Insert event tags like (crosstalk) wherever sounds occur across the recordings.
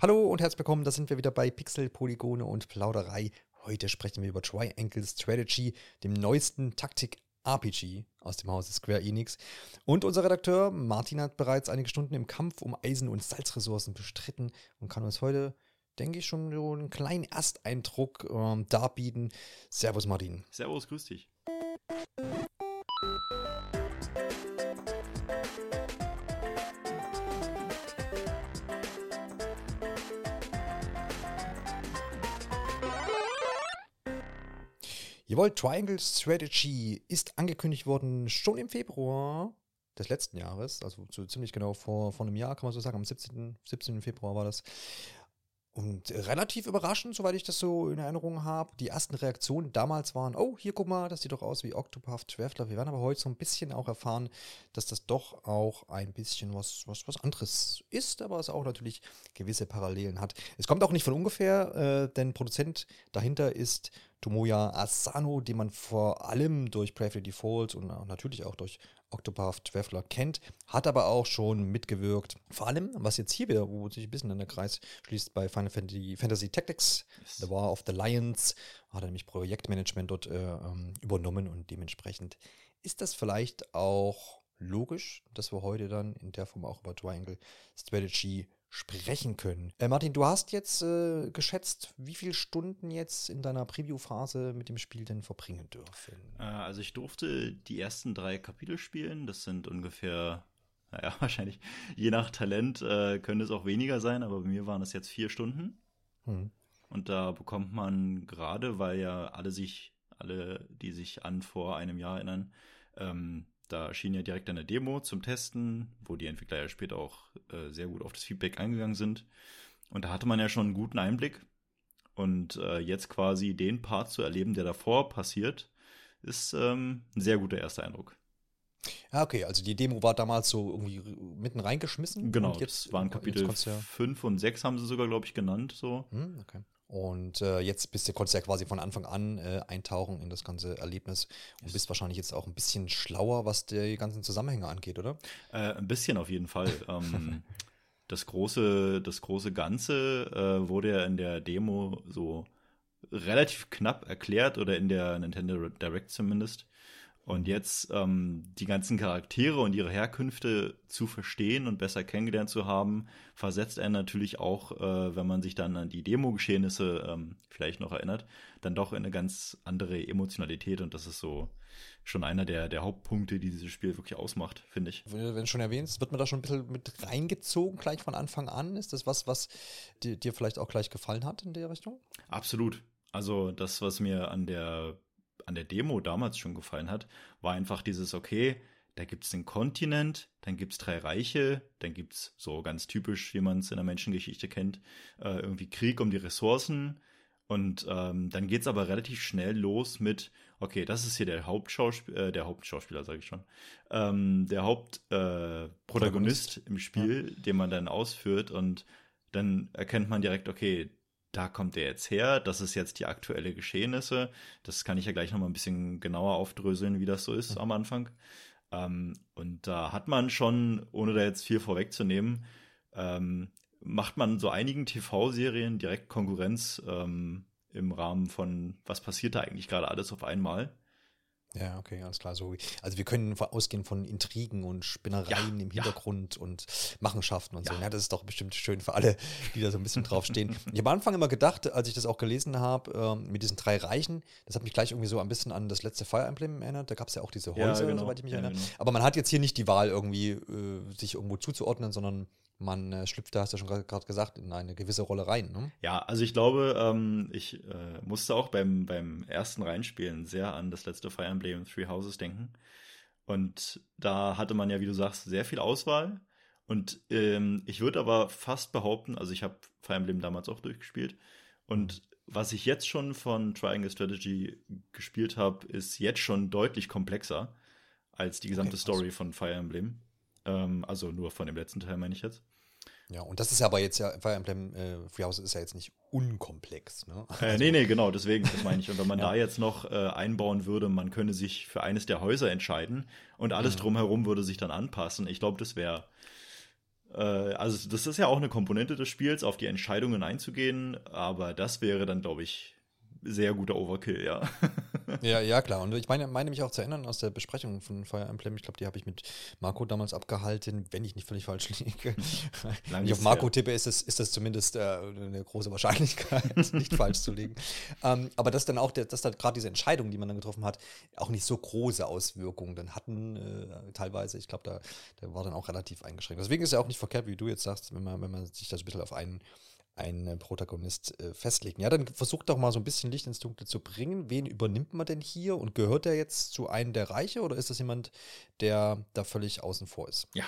Hallo und herzlich willkommen, da sind wir wieder bei Pixel, Polygone und Plauderei. Heute sprechen wir über Triangle Strategy, dem neuesten Taktik-RPG aus dem Hause Square Enix. Und unser Redakteur Martin hat bereits einige Stunden im Kampf um Eisen- und Salzressourcen bestritten und kann uns heute, denke ich, schon einen kleinen Ersteindruck ähm, darbieten. Servus Martin. Servus, grüß dich. Jawohl, Triangle Strategy ist angekündigt worden schon im Februar des letzten Jahres, also so ziemlich genau vor, vor einem Jahr, kann man so sagen, am 17. 17. Februar war das. Und relativ überraschend, soweit ich das so in Erinnerung habe. Die ersten Reaktionen damals waren, oh, hier guck mal, das sieht doch aus wie Octopath Traveler. Wir werden aber heute so ein bisschen auch erfahren, dass das doch auch ein bisschen was, was, was anderes ist, aber es auch natürlich gewisse Parallelen hat. Es kommt auch nicht von ungefähr, äh, denn Produzent dahinter ist Tomoya Asano, den man vor allem durch Bravely Default und natürlich auch durch Octopath Traveler kennt, hat aber auch schon mitgewirkt. Vor allem, was jetzt hier wieder, wo sich ein bisschen in der Kreis schließt, bei Final Fantasy, Fantasy Tactics, yes. The War of the Lions, hat er nämlich Projektmanagement dort äh, ähm, übernommen und dementsprechend ist das vielleicht auch logisch, dass wir heute dann in der Form auch über Triangle Strategy sprechen können. Äh, Martin, du hast jetzt äh, geschätzt, wie viele Stunden jetzt in deiner Preview-Phase mit dem Spiel denn verbringen dürfen? Äh, also ich durfte die ersten drei Kapitel spielen. Das sind ungefähr, naja, (laughs) wahrscheinlich je nach Talent äh, können es auch weniger sein, aber bei mir waren es jetzt vier Stunden. Hm. Und da bekommt man gerade, weil ja alle sich, alle, die sich an vor einem Jahr erinnern, ähm, da erschien ja direkt eine Demo zum Testen, wo die Entwickler ja später auch äh, sehr gut auf das Feedback eingegangen sind. Und da hatte man ja schon einen guten Einblick. Und äh, jetzt quasi den Part zu erleben, der davor passiert, ist ähm, ein sehr guter erster Eindruck. Ja, okay, also die Demo war damals so irgendwie mitten reingeschmissen. Genau, und jetzt waren Kapitel 5 und 6 haben sie sogar, glaube ich, genannt. So. Hm, okay. Und äh, jetzt bist du, konntest ja quasi von Anfang an äh, eintauchen in das ganze Erlebnis und bist wahrscheinlich jetzt auch ein bisschen schlauer, was die ganzen Zusammenhänge angeht, oder? Äh, ein bisschen auf jeden Fall. (laughs) ähm, das große, das große Ganze äh, wurde ja in der Demo so relativ knapp erklärt oder in der Nintendo Direct zumindest. Und jetzt ähm, die ganzen Charaktere und ihre Herkünfte zu verstehen und besser kennengelernt zu haben, versetzt einen natürlich auch, äh, wenn man sich dann an die Demo-Geschehnisse ähm, vielleicht noch erinnert, dann doch in eine ganz andere Emotionalität. Und das ist so schon einer der, der Hauptpunkte, die dieses Spiel wirklich ausmacht, finde ich. Wenn du schon erwähnst, wird man da schon ein bisschen mit reingezogen gleich von Anfang an? Ist das was, was dir, dir vielleicht auch gleich gefallen hat in der Richtung? Absolut. Also das, was mir an der an der Demo damals schon gefallen hat, war einfach dieses, okay, da gibt es den Kontinent, dann gibt es drei Reiche, dann gibt es so ganz typisch, wie man es in der Menschengeschichte kennt, äh, irgendwie Krieg um die Ressourcen. Und ähm, dann es aber relativ schnell los mit, okay, das ist hier der Hauptschauspieler, äh, der Hauptschauspieler, sage ich schon, ähm, der Hauptprotagonist äh, im Spiel, ja. den man dann ausführt und dann erkennt man direkt, okay, da kommt er jetzt her, das ist jetzt die aktuelle Geschehnisse. Das kann ich ja gleich nochmal ein bisschen genauer aufdröseln, wie das so ist mhm. am Anfang. Ähm, und da hat man schon, ohne da jetzt viel vorwegzunehmen, ähm, macht man so einigen TV-Serien direkt Konkurrenz ähm, im Rahmen von, was passiert da eigentlich gerade alles auf einmal. Ja, okay, alles klar. So, also wir können ausgehen von Intrigen und Spinnereien ja, im Hintergrund ja. und Machenschaften und ja. so. Ja, das ist doch bestimmt schön für alle, die da so ein bisschen draufstehen. (laughs) ich habe am Anfang immer gedacht, als ich das auch gelesen habe, ähm, mit diesen drei Reichen, das hat mich gleich irgendwie so ein bisschen an das letzte Fire Emblem erinnert. Da gab es ja auch diese Häuser, genau. soweit ich mich erinnere. Genau. Aber man hat jetzt hier nicht die Wahl, irgendwie äh, sich irgendwo zuzuordnen, sondern man äh, schlüpft, da hast du ja schon gerade gesagt, in eine gewisse Rolle rein. Ne? Ja, also ich glaube, ähm, ich äh, musste auch beim, beim ersten Reinspielen sehr an das letzte Fire Emblem Three Houses denken. Und da hatte man ja, wie du sagst, sehr viel Auswahl. Und ähm, ich würde aber fast behaupten, also ich habe Fire Emblem damals auch durchgespielt. Und was ich jetzt schon von Triangle Strategy gespielt habe, ist jetzt schon deutlich komplexer als die gesamte okay, Story von Fire Emblem. Ähm, also nur von dem letzten Teil meine ich jetzt. Ja, und das ist ja aber jetzt ja, Fire Emblem äh, Freehouse ist ja jetzt nicht unkomplex, ne? Also, äh, nee, nee, genau, deswegen, das meine ich. Und wenn man (laughs) ja. da jetzt noch äh, einbauen würde, man könne sich für eines der Häuser entscheiden und alles mhm. drumherum würde sich dann anpassen, ich glaube, das wäre Äh, also das ist ja auch eine Komponente des Spiels, auf die Entscheidungen einzugehen, aber das wäre dann, glaube ich, sehr guter Overkill, ja. (laughs) ja, ja, klar. Und ich meine, meine mich auch zu erinnern aus der Besprechung von Fire Emblem. Ich glaube, die habe ich mit Marco damals abgehalten, wenn ich nicht völlig falsch liege. (laughs) wenn ich auf Marco her. tippe, ist das, ist das zumindest äh, eine große Wahrscheinlichkeit, (laughs) nicht falsch zu liegen. Ähm, aber dass dann auch, der, dass dann gerade diese Entscheidungen, die man dann getroffen hat, auch nicht so große Auswirkungen dann hatten, äh, teilweise. Ich glaube, da, da war dann auch relativ eingeschränkt. Deswegen ist ja auch nicht verkehrt, wie du jetzt sagst, wenn man, wenn man sich das ein bisschen auf einen einen Protagonist äh, festlegen. Ja, dann versucht doch mal so ein bisschen Licht ins Dunkle zu bringen. Wen übernimmt man denn hier und gehört er jetzt zu einem der Reiche oder ist das jemand, der da völlig außen vor ist? Ja,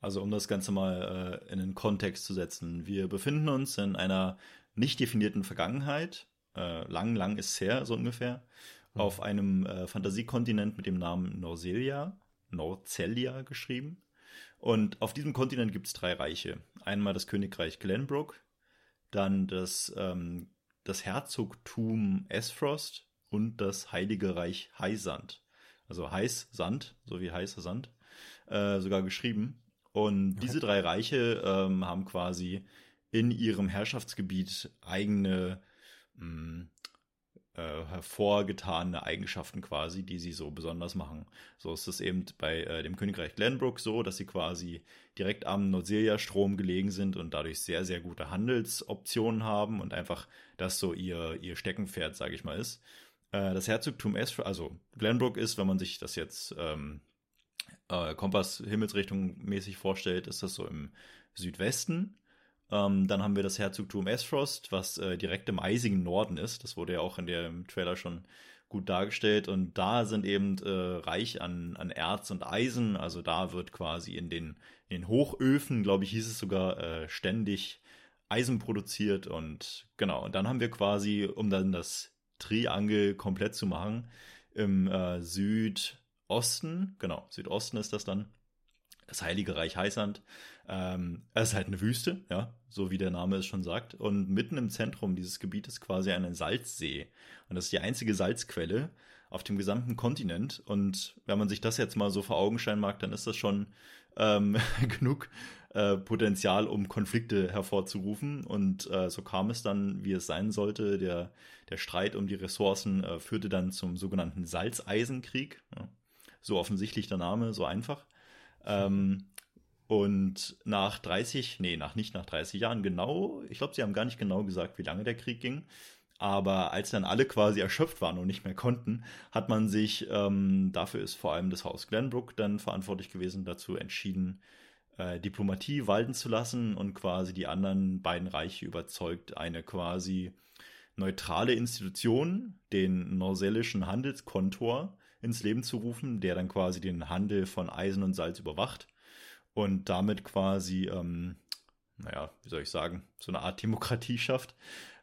also um das Ganze mal äh, in den Kontext zu setzen. Wir befinden uns in einer nicht definierten Vergangenheit. Äh, lang, lang ist es her, so ungefähr. Mhm. Auf einem äh, Fantasiekontinent mit dem Namen Norcelia, Norcelia geschrieben. Und auf diesem Kontinent gibt es drei Reiche. Einmal das Königreich Glenbrook, dann das, ähm, das Herzogtum Esfrost und das Heilige Reich Heisand. Also Heiß Sand, so wie heißer Sand, äh, sogar geschrieben. Und diese drei Reiche ähm, haben quasi in ihrem Herrschaftsgebiet eigene mh, hm, äh, hervorgetane Eigenschaften quasi, die sie so besonders machen. So ist es eben bei äh, dem Königreich Glenbrook so, dass sie quasi direkt am Nordsirier-Strom gelegen sind und dadurch sehr, sehr gute Handelsoptionen haben und einfach das so ihr, ihr Steckenpferd, sage ich mal, ist. Äh, das Herzogtum Estra, also Glenbrook ist, wenn man sich das jetzt ähm, äh, Kompass-Himmelsrichtung mäßig vorstellt, ist das so im Südwesten ähm, dann haben wir das Herzogtum Esfrost, was äh, direkt im eisigen Norden ist. Das wurde ja auch in dem Trailer schon gut dargestellt. Und da sind eben äh, reich an, an Erz und Eisen. Also da wird quasi in den, in den Hochöfen, glaube ich, hieß es sogar, äh, ständig Eisen produziert. Und genau, und dann haben wir quasi, um dann das Triangel komplett zu machen, im äh, Südosten, genau, Südosten ist das dann, das Heilige Reich Heißand. Ähm, es ist halt eine Wüste, ja, so wie der Name es schon sagt. Und mitten im Zentrum dieses Gebietes quasi ein Salzsee. Und das ist die einzige Salzquelle auf dem gesamten Kontinent. Und wenn man sich das jetzt mal so vor Augen scheinen mag, dann ist das schon ähm, (laughs) genug äh, Potenzial, um Konflikte hervorzurufen. Und äh, so kam es dann, wie es sein sollte. Der, der Streit um die Ressourcen äh, führte dann zum sogenannten Salzeisenkrieg. Ja. So offensichtlich der Name, so einfach. Ähm, und nach 30, nee, nach nicht nach 30 Jahren genau, ich glaube, sie haben gar nicht genau gesagt, wie lange der Krieg ging. Aber als dann alle quasi erschöpft waren und nicht mehr konnten, hat man sich, ähm, dafür ist vor allem das Haus Glenbrook dann verantwortlich gewesen, dazu entschieden, äh, Diplomatie walten zu lassen und quasi die anderen beiden Reiche überzeugt, eine quasi neutrale Institution, den norsellischen Handelskontor, ins Leben zu rufen, der dann quasi den Handel von Eisen und Salz überwacht und damit quasi, ähm, naja, wie soll ich sagen, so eine Art Demokratie schafft,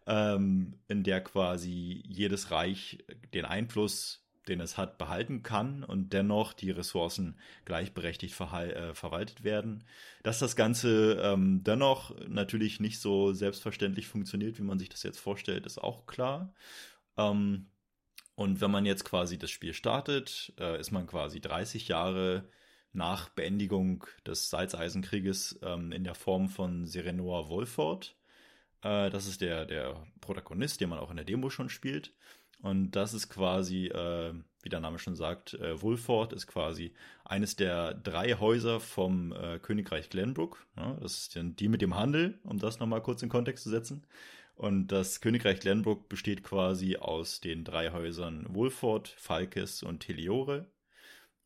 ähm, in der quasi jedes Reich den Einfluss, den es hat, behalten kann und dennoch die Ressourcen gleichberechtigt äh, verwaltet werden. Dass das Ganze ähm, dennoch natürlich nicht so selbstverständlich funktioniert, wie man sich das jetzt vorstellt, ist auch klar. Ähm, und wenn man jetzt quasi das Spiel startet, äh, ist man quasi 30 Jahre nach Beendigung des Salzeisenkrieges ähm, in der Form von Serenoa Wolford. Äh, das ist der, der Protagonist, den man auch in der Demo schon spielt. Und das ist quasi, äh, wie der Name schon sagt, äh, Wolford ist quasi eines der drei Häuser vom äh, Königreich Glenbrook. Ja, das ist die mit dem Handel, um das nochmal kurz in Kontext zu setzen. Und das Königreich Glenbrook besteht quasi aus den drei Häusern Wolford, Falkes und Teliore.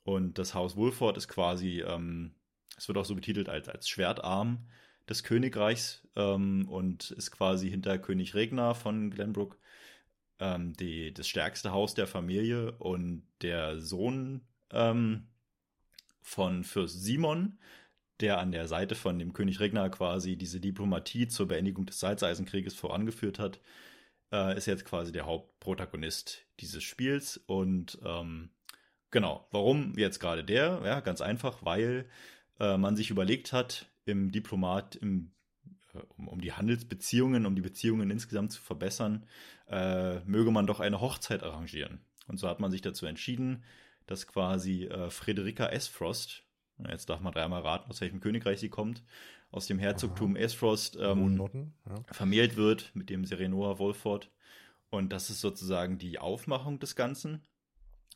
Und das Haus Wolford ist quasi, ähm, es wird auch so betitelt als, als Schwertarm des Königreichs ähm, und ist quasi hinter König Regner von Glenbrook ähm, die, das stärkste Haus der Familie und der Sohn ähm, von Fürst Simon, der an der Seite von dem König Regner quasi diese Diplomatie zur Beendigung des Salzeisenkrieges vorangeführt hat, äh, ist jetzt quasi der Hauptprotagonist dieses Spiels. Und ähm, genau, warum jetzt gerade der? Ja, ganz einfach, weil äh, man sich überlegt hat, im Diplomat, im, äh, um, um, die Handelsbeziehungen, um die Beziehungen insgesamt zu verbessern, äh, möge man doch eine Hochzeit arrangieren. Und so hat man sich dazu entschieden, dass quasi äh, Frederica S. Frost, Jetzt darf man dreimal raten, aus welchem Königreich sie kommt. Aus dem Herzogtum. Esfrost ähm, ja. vermählt wird mit dem Serenoa Wolford. Und das ist sozusagen die Aufmachung des Ganzen.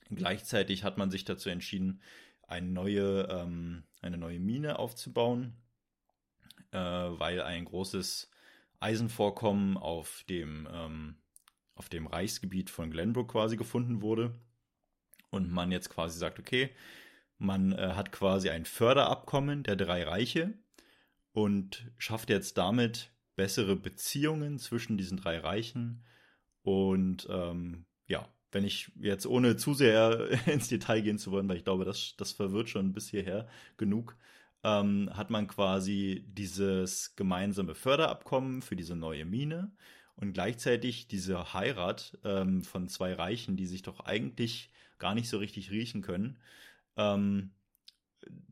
Gleichzeitig hat man sich dazu entschieden, eine neue, ähm, eine neue Mine aufzubauen, äh, weil ein großes Eisenvorkommen auf dem, ähm, auf dem Reichsgebiet von Glenbrook quasi gefunden wurde. Und man jetzt quasi sagt, okay, man äh, hat quasi ein Förderabkommen der drei Reiche und schafft jetzt damit bessere Beziehungen zwischen diesen drei Reichen. Und ähm, ja, wenn ich jetzt ohne zu sehr (laughs) ins Detail gehen zu wollen, weil ich glaube, das, das verwirrt schon bis hierher genug, ähm, hat man quasi dieses gemeinsame Förderabkommen für diese neue Mine und gleichzeitig diese Heirat ähm, von zwei Reichen, die sich doch eigentlich gar nicht so richtig riechen können. Ähm,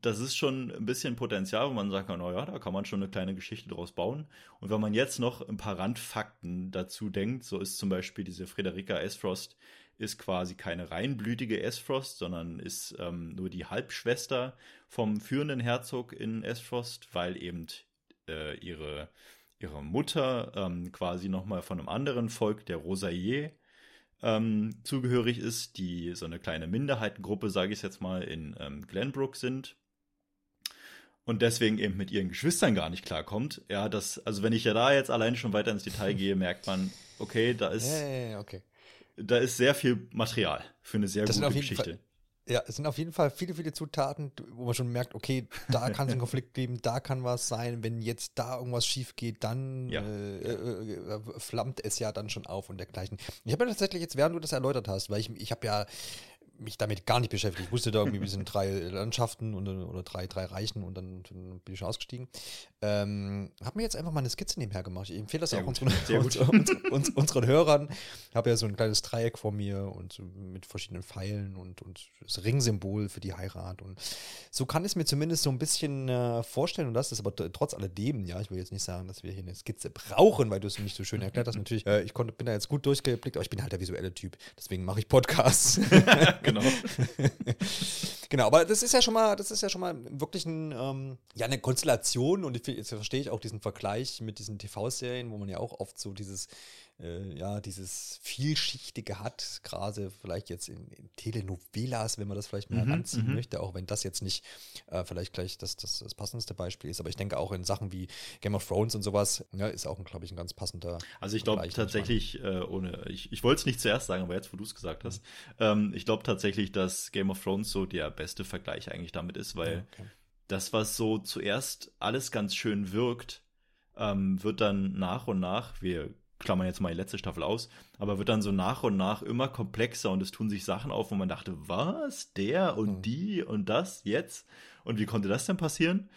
das ist schon ein bisschen Potenzial, wo man sagt, naja, da kann man schon eine kleine Geschichte draus bauen. Und wenn man jetzt noch ein paar Randfakten dazu denkt, so ist zum Beispiel diese Frederika Esfrost ist quasi keine reinblütige Esfrost, sondern ist ähm, nur die Halbschwester vom führenden Herzog in Esfrost, weil eben äh, ihre, ihre Mutter ähm, quasi nochmal von einem anderen Volk, der Rosaillet, ähm, zugehörig ist, die so eine kleine Minderheitengruppe, sage ich jetzt mal, in ähm, Glenbrook sind und deswegen eben mit ihren Geschwistern gar nicht klarkommt. Ja, das, also wenn ich ja da jetzt allein schon weiter ins Detail gehe, merkt man, okay, da ist, (laughs) hey, okay. da ist sehr viel Material für eine sehr das gute Geschichte. Fall, ja, es sind auf jeden Fall viele, viele Zutaten, wo man schon merkt, okay, da (laughs) kann es einen Konflikt geben, da kann was sein. Wenn jetzt da irgendwas schief geht, dann ja. äh, äh, äh flammt es ja dann schon auf und dergleichen. Ich habe ja tatsächlich jetzt, während du das erläutert hast, weil ich, ich habe ja mich damit gar nicht beschäftigt. Ich wusste da irgendwie, wir sind drei Landschaften und, oder drei, drei Reichen und dann, dann bin ich schon ausgestiegen. Ähm, habe mir jetzt einfach mal eine Skizze nebenher gemacht. Ich empfehle das Sehr auch unseren, (laughs) uns, uns, uns, unseren Hörern. Ich habe ja so ein kleines Dreieck vor mir und mit verschiedenen Pfeilen und, und das Ringsymbol für die Heirat. Und so kann ich es mir zumindest so ein bisschen äh, vorstellen. Und das ist aber trotz alledem, ja, ich will jetzt nicht sagen, dass wir hier eine Skizze brauchen, weil du es nicht so schön erklärt hast. Natürlich, äh, ich konnte, bin da jetzt gut durchgeblickt, aber ich bin halt der visuelle Typ. Deswegen mache ich Podcasts. (laughs) (laughs) genau. (laughs) genau, aber das ist ja schon mal, das ist ja schon mal wirklich ein, ähm, ja, eine Konstellation und ich, jetzt verstehe ich auch diesen Vergleich mit diesen TV-Serien, wo man ja auch oft so dieses äh, ja, dieses Vielschichtige hat, gerade vielleicht jetzt in, in, Telenovelas, wenn man das vielleicht mal mhm, heranziehen mhm. möchte, auch wenn das jetzt nicht äh, vielleicht gleich das, das, das, passendste Beispiel ist. Aber ich denke auch in Sachen wie Game of Thrones und sowas, ja, ist auch, glaube ich, ein ganz passender. Also ich glaube tatsächlich, äh, ohne, ich, ich wollte es nicht zuerst sagen, aber jetzt, wo du es gesagt hast, mhm. ähm, ich glaube tatsächlich, dass Game of Thrones so der beste Vergleich eigentlich damit ist, weil okay. das, was so zuerst alles ganz schön wirkt, ähm, wird dann nach und nach, wir klammern jetzt mal die letzte Staffel aus, aber wird dann so nach und nach immer komplexer und es tun sich Sachen auf, wo man dachte, was, der und mhm. die und das jetzt? Und wie konnte das denn passieren?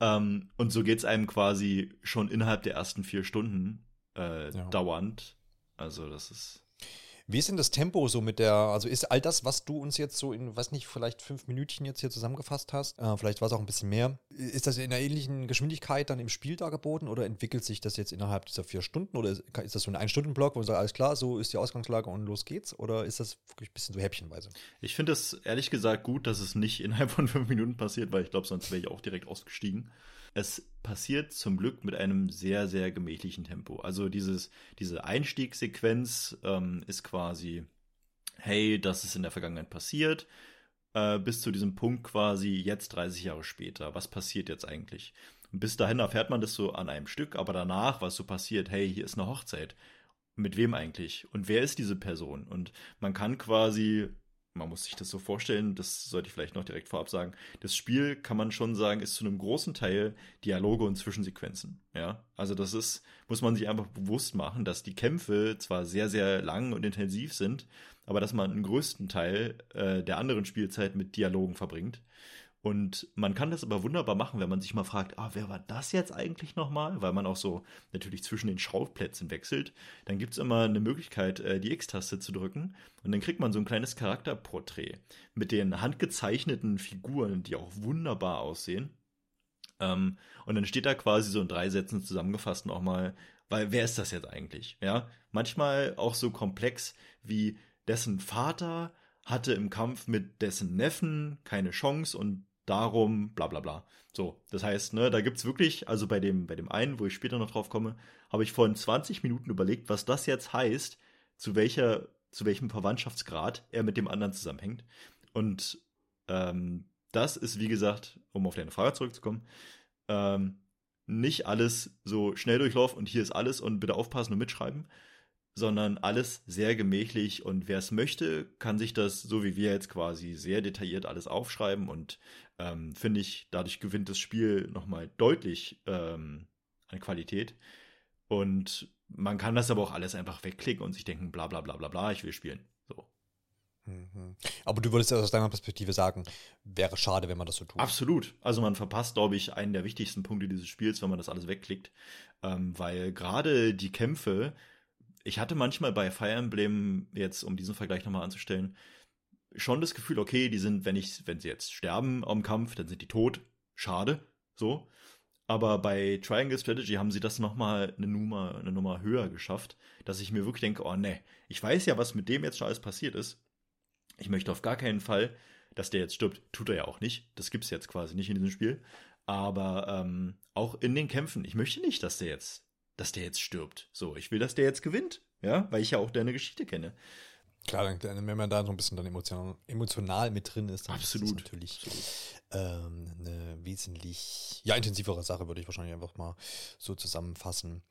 Ähm, und so geht es einem quasi schon innerhalb der ersten vier Stunden äh, ja. dauernd. Also das ist wie ist denn das Tempo so mit der, also ist all das, was du uns jetzt so in, weiß nicht, vielleicht fünf Minütchen jetzt hier zusammengefasst hast, äh, vielleicht war es auch ein bisschen mehr, ist das in einer ähnlichen Geschwindigkeit dann im Spiel dargeboten oder entwickelt sich das jetzt innerhalb dieser vier Stunden oder ist, ist das so ein Ein-Stunden-Block, wo man sagt, alles klar, so ist die Ausgangslage und los geht's oder ist das wirklich ein bisschen so häppchenweise? Ich finde es ehrlich gesagt gut, dass es nicht (laughs) innerhalb von fünf Minuten passiert, weil ich glaube, sonst wäre ich auch direkt ausgestiegen. Es passiert zum Glück mit einem sehr, sehr gemächlichen Tempo. Also dieses, diese Einstiegssequenz ähm, ist quasi, hey, das ist in der Vergangenheit passiert, äh, bis zu diesem Punkt quasi jetzt 30 Jahre später. Was passiert jetzt eigentlich? Bis dahin erfährt man das so an einem Stück, aber danach, was so passiert, hey, hier ist eine Hochzeit. Mit wem eigentlich? Und wer ist diese Person? Und man kann quasi man muss sich das so vorstellen, das sollte ich vielleicht noch direkt vorab sagen. Das Spiel kann man schon sagen, ist zu einem großen Teil Dialoge und Zwischensequenzen. Ja, also das ist, muss man sich einfach bewusst machen, dass die Kämpfe zwar sehr, sehr lang und intensiv sind, aber dass man einen größten Teil äh, der anderen Spielzeit mit Dialogen verbringt. Und man kann das aber wunderbar machen, wenn man sich mal fragt, ah, wer war das jetzt eigentlich nochmal? Weil man auch so natürlich zwischen den Schauplätzen wechselt. Dann gibt es immer eine Möglichkeit, äh, die X-Taste zu drücken. Und dann kriegt man so ein kleines Charakterporträt mit den handgezeichneten Figuren, die auch wunderbar aussehen. Ähm, und dann steht da quasi so in drei Sätzen zusammengefasst nochmal, weil wer ist das jetzt eigentlich? Ja, manchmal auch so komplex wie dessen Vater hatte im Kampf mit dessen Neffen keine Chance und darum, bla bla bla. So, das heißt, ne, da gibt's wirklich, also bei dem, bei dem einen, wo ich später noch drauf komme, habe ich vor 20 Minuten überlegt, was das jetzt heißt, zu welcher, zu welchem Verwandtschaftsgrad er mit dem anderen zusammenhängt. Und ähm, das ist, wie gesagt, um auf deine Frage zurückzukommen, ähm, nicht alles so schnell durchlauf und hier ist alles und bitte aufpassen und mitschreiben, sondern alles sehr gemächlich und wer es möchte, kann sich das, so wie wir jetzt quasi, sehr detailliert alles aufschreiben und ähm, finde ich, dadurch gewinnt das Spiel nochmal deutlich ähm, an Qualität. Und man kann das aber auch alles einfach wegklicken und sich denken, bla bla bla bla bla, ich will spielen. So. Mhm. Aber du würdest aus deiner Perspektive sagen, wäre schade, wenn man das so tut. Absolut. Also man verpasst, glaube ich, einen der wichtigsten Punkte dieses Spiels, wenn man das alles wegklickt. Ähm, weil gerade die Kämpfe, ich hatte manchmal bei Fire Emblem, jetzt um diesen Vergleich nochmal anzustellen, schon das Gefühl, okay, die sind, wenn ich, wenn sie jetzt sterben am Kampf, dann sind die tot. Schade. So. Aber bei Triangle Strategy haben sie das nochmal eine Nummer, eine Nummer höher geschafft, dass ich mir wirklich denke, oh ne, ich weiß ja, was mit dem jetzt schon alles passiert ist. Ich möchte auf gar keinen Fall, dass der jetzt stirbt. Tut er ja auch nicht. Das gibt's jetzt quasi nicht in diesem Spiel. Aber ähm, auch in den Kämpfen, ich möchte nicht, dass der jetzt, dass der jetzt stirbt. So, ich will, dass der jetzt gewinnt. Ja, weil ich ja auch deine Geschichte kenne. Klar, wenn man da so ein bisschen dann emotional, emotional mit drin ist, dann Absolut. ist das natürlich ähm, eine wesentlich ja, intensivere Sache, würde ich wahrscheinlich einfach mal so zusammenfassen.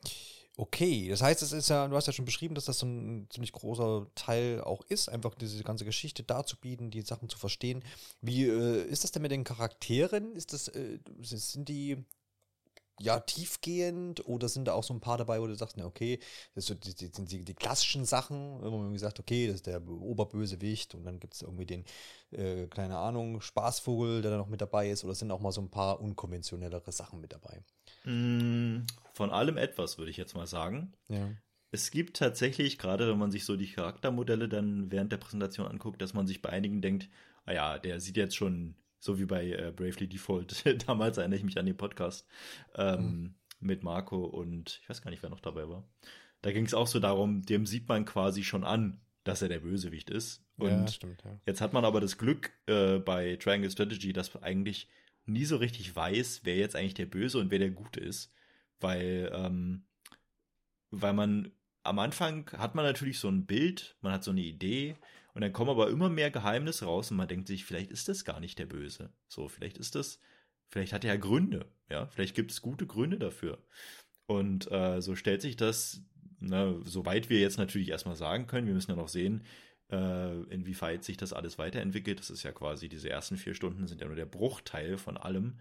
Okay, das heißt, es ist ja, du hast ja schon beschrieben, dass das so ein ziemlich großer Teil auch ist, einfach diese ganze Geschichte darzubieten, die Sachen zu verstehen. Wie äh, ist das denn mit den Charakteren? Ist das, äh, sind die ja, tiefgehend oder sind da auch so ein paar dabei, wo du sagst, na okay, das sind die, die, die, klassischen Sachen, wo man irgendwie sagt, okay, das ist der Oberbösewicht und dann gibt es irgendwie den, äh, keine Ahnung, Spaßvogel, der da noch mit dabei ist oder sind auch mal so ein paar unkonventionellere Sachen mit dabei? Mm, von allem etwas, würde ich jetzt mal sagen. Ja. Es gibt tatsächlich, gerade wenn man sich so die Charaktermodelle dann während der Präsentation anguckt, dass man sich bei einigen denkt, ah ja, der sieht jetzt schon so wie bei äh, Bravely Default. (laughs) Damals erinnere ich mich an den Podcast ähm, mhm. mit Marco und ich weiß gar nicht, wer noch dabei war. Da ging es auch so darum, dem sieht man quasi schon an, dass er der Bösewicht ist. Und ja, stimmt, ja. jetzt hat man aber das Glück äh, bei Triangle Strategy, dass man eigentlich nie so richtig weiß, wer jetzt eigentlich der Böse und wer der Gute ist. Weil, ähm, weil man am Anfang hat man natürlich so ein Bild, man hat so eine Idee und dann kommen aber immer mehr Geheimnisse raus und man denkt sich, vielleicht ist das gar nicht der Böse. So, vielleicht ist das, vielleicht hat er ja Gründe, ja, vielleicht gibt es gute Gründe dafür. Und äh, so stellt sich das, ne, soweit wir jetzt natürlich erstmal sagen können, wir müssen ja noch sehen, äh, inwieweit sich das alles weiterentwickelt. Das ist ja quasi, diese ersten vier Stunden sind ja nur der Bruchteil von allem.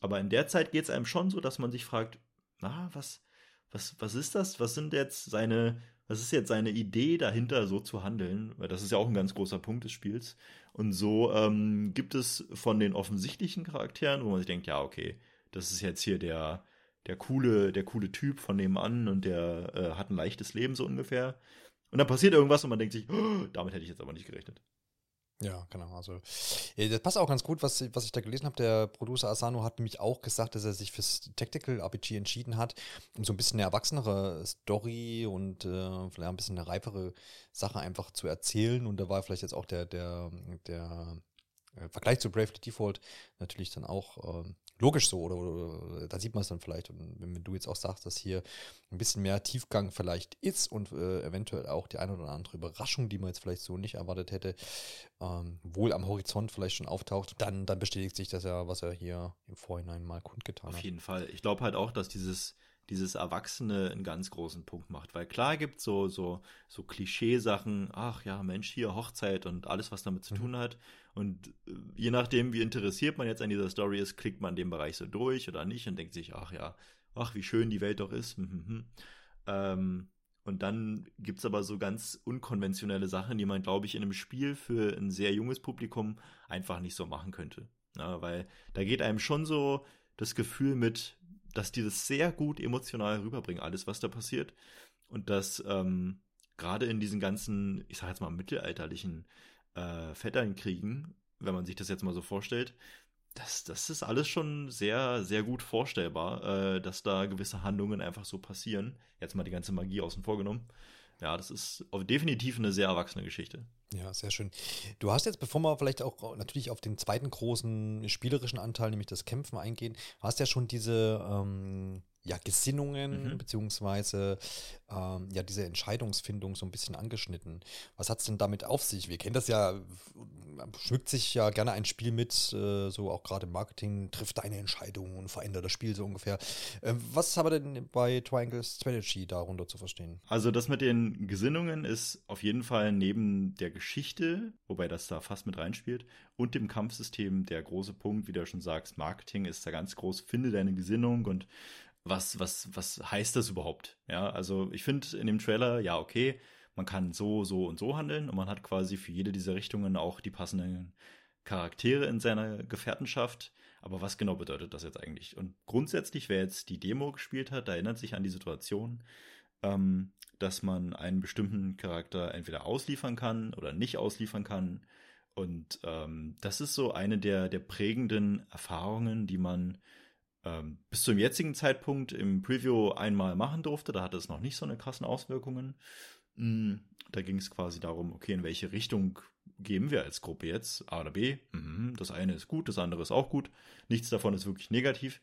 Aber in der Zeit geht es einem schon so, dass man sich fragt, na, was, was, was ist das? Was sind jetzt seine, was ist jetzt seine Idee dahinter, so zu handeln? Weil das ist ja auch ein ganz großer Punkt des Spiels. Und so ähm, gibt es von den offensichtlichen Charakteren, wo man sich denkt, ja, okay, das ist jetzt hier der, der coole, der coole Typ von nebenan und der äh, hat ein leichtes Leben so ungefähr. Und dann passiert irgendwas und man denkt sich, oh, damit hätte ich jetzt aber nicht gerechnet. Ja, genau. Also, das passt auch ganz gut, was, was ich da gelesen habe. Der Producer Asano hat nämlich auch gesagt, dass er sich fürs Tactical RPG entschieden hat, um so ein bisschen eine erwachsenere Story und äh, vielleicht ein bisschen eine reifere Sache einfach zu erzählen. Und da war vielleicht jetzt auch der, der, der äh, Vergleich zu Bravely Default natürlich dann auch äh, logisch so, oder, oder da sieht man es dann vielleicht. Und wenn, du jetzt auch sagst, dass hier ein bisschen mehr Tiefgang vielleicht ist und äh, eventuell auch die eine oder andere Überraschung, die man jetzt vielleicht so nicht erwartet hätte, ähm, wohl am Horizont vielleicht schon auftaucht, dann, dann bestätigt sich das ja, was er hier im Vorhinein mal kundgetan hat. Auf jeden Fall. Ich glaube halt auch, dass dieses dieses Erwachsene einen ganz großen Punkt macht. Weil klar gibt so so so Klischeesachen, ach ja, Mensch, hier Hochzeit und alles, was damit zu mhm. tun hat. Und äh, je nachdem, wie interessiert man jetzt an dieser Story ist, klickt man den Bereich so durch oder nicht und denkt sich, ach ja, ach, wie schön die Welt doch ist. Hm, hm, hm. Ähm, und dann gibt es aber so ganz unkonventionelle Sachen, die man, glaube ich, in einem Spiel für ein sehr junges Publikum einfach nicht so machen könnte. Ja, weil da geht einem schon so das Gefühl mit, dass die das sehr gut emotional rüberbringen, alles, was da passiert. Und dass ähm, gerade in diesen ganzen, ich sag jetzt mal, mittelalterlichen äh, Vetternkriegen, wenn man sich das jetzt mal so vorstellt, das, das ist alles schon sehr, sehr gut vorstellbar, äh, dass da gewisse Handlungen einfach so passieren. Jetzt mal die ganze Magie außen vor genommen. Ja, das ist definitiv eine sehr erwachsene Geschichte. Ja, sehr schön. Du hast jetzt, bevor wir vielleicht auch natürlich auf den zweiten großen spielerischen Anteil, nämlich das Kämpfen eingehen, hast ja schon diese ähm, ja, Gesinnungen mhm. beziehungsweise ähm, ja diese Entscheidungsfindung so ein bisschen angeschnitten. Was hat es denn damit auf sich? Wir kennen das ja, schmückt sich ja gerne ein Spiel mit, äh, so auch gerade im Marketing, trifft deine Entscheidung und verändert das Spiel so ungefähr. Äh, was haben wir denn bei Triangle Strategy darunter zu verstehen? Also das mit den Gesinnungen ist auf jeden Fall neben der Geschichte, wobei das da fast mit reinspielt, und dem Kampfsystem der große Punkt, wie du schon sagst, Marketing ist da ganz groß, finde deine Gesinnung und was, was, was heißt das überhaupt? Ja, also ich finde in dem Trailer, ja, okay, man kann so, so und so handeln und man hat quasi für jede dieser Richtungen auch die passenden Charaktere in seiner Gefährtenschaft. Aber was genau bedeutet das jetzt eigentlich? Und grundsätzlich, wer jetzt die Demo gespielt hat, erinnert sich an die Situation, ähm, dass man einen bestimmten Charakter entweder ausliefern kann oder nicht ausliefern kann. Und ähm, das ist so eine der, der prägenden Erfahrungen, die man ähm, bis zum jetzigen Zeitpunkt im Preview einmal machen durfte. Da hatte es noch nicht so eine krassen Auswirkungen. Mm, da ging es quasi darum, okay, in welche Richtung gehen wir als Gruppe jetzt? A oder B? Mhm, das eine ist gut, das andere ist auch gut. Nichts davon ist wirklich negativ.